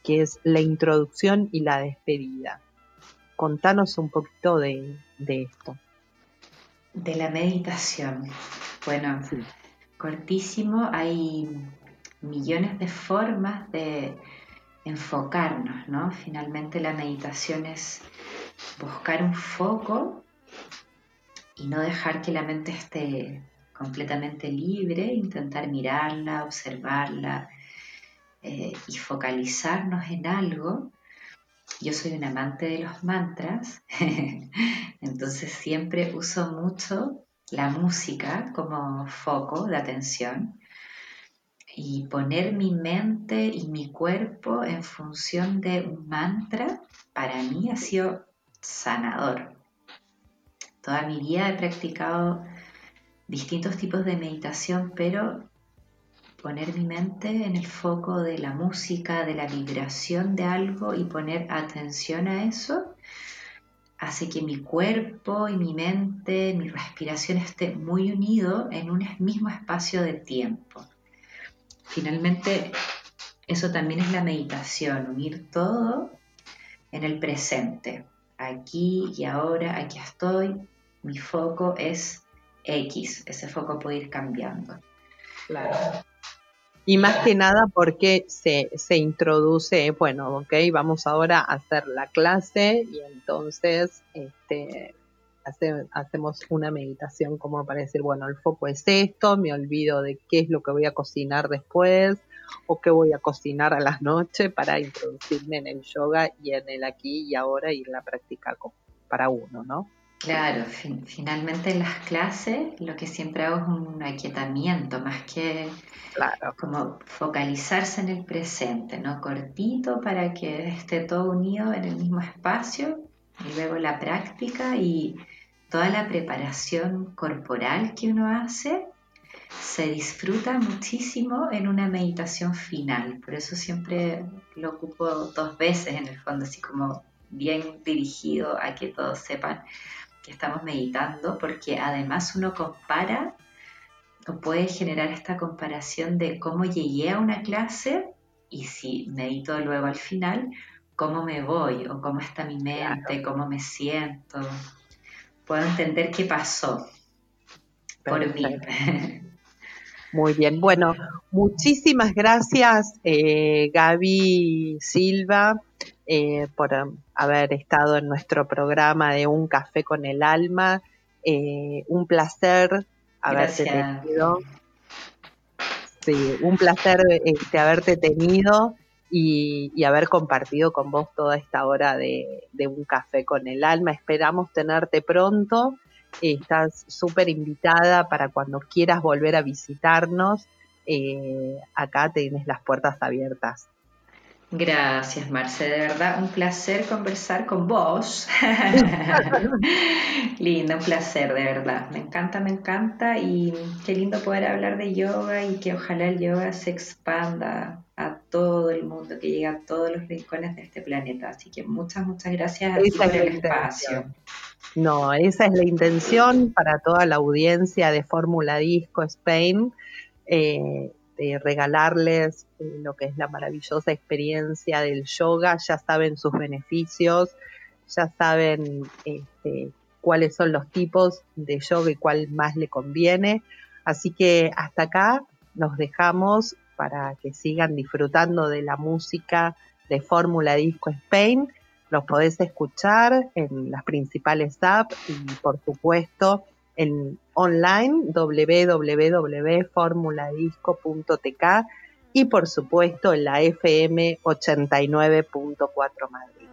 que es la introducción y la despedida. Contanos un poquito de, esto. De la meditación. Bueno, cortísimo, hay millones de formas de enfocarnos, ¿no? Finalmente la meditación es buscar un foco y no dejar que la mente esté completamente libre, intentar mirarla, observarla eh, y focalizarnos en algo. Yo soy un amante de los mantras, entonces siempre uso mucho la música como foco de atención y poner mi mente y mi cuerpo en función de un mantra para mí ha sido sanador. Toda mi vida he practicado distintos tipos de meditación, pero poner mi mente en el foco de la música, de la vibración de algo y poner atención a eso, hace que mi cuerpo y mi mente, mi respiración esté muy unido en un mismo espacio de tiempo. Finalmente, eso también es la meditación, unir todo en el presente. Aquí y ahora, aquí estoy, mi foco es X, ese foco puede ir cambiando. Claro. Y más que nada porque se, se introduce, bueno, ok, vamos ahora a hacer la clase y entonces este, hacemos una meditación como para decir, bueno, el foco es esto, me olvido de qué es lo que voy a cocinar después o qué voy a cocinar a las noches para introducirme en el yoga y en el aquí y ahora y en la práctica para uno, ¿no? Claro, finalmente en las clases lo que siempre hago es un aquietamiento, más que como focalizarse en el presente, ¿no? Cortito para que esté todo unido en el mismo espacio y luego la práctica y toda la preparación corporal que uno hace se disfruta muchísimo en una meditación final. Por eso siempre lo ocupo dos veces en el fondo, así como bien dirigido a que todos sepan que estamos meditando, porque además uno compara o puede generar esta comparación de cómo llegué a una clase y si medito luego al final, cómo me voy o cómo está mi mente, cómo me siento. Puedo entender qué pasó por mí. Muy bien, bueno, muchísimas gracias eh, Gaby Silva eh, por um, haber estado en nuestro programa de Un Café con el Alma. Eh, un placer haberte tenido. Sí, un placer este, haberte tenido y, haber compartido con vos toda esta hora de, de Un Café con el Alma. Esperamos tenerte pronto Estás súper invitada para cuando quieras volver a visitarnos. Eh, acá tienes las puertas abiertas. Gracias, Marce. De verdad, un placer conversar con vos. lindo, un placer, de verdad. Me encanta, me encanta. Y qué lindo poder hablar de yoga y que ojalá el yoga se expanda a todo el mundo, que llegue a todos los rincones de este planeta. Así que muchas, muchas gracias por el espacio. No, esa es la intención para toda la audiencia de Fórmula Disco Spain, eh, de regalarles eh, lo que es la maravillosa experiencia del yoga. Ya saben sus beneficios, ya saben este, cuáles son los tipos de yoga y cuál más le conviene. Así que hasta acá nos dejamos para que sigan disfrutando de la música de Fórmula Disco Spain los podés escuchar en las principales apps y por supuesto en online www.formuladisco.tk y por supuesto en la FM 89.4 Madrid.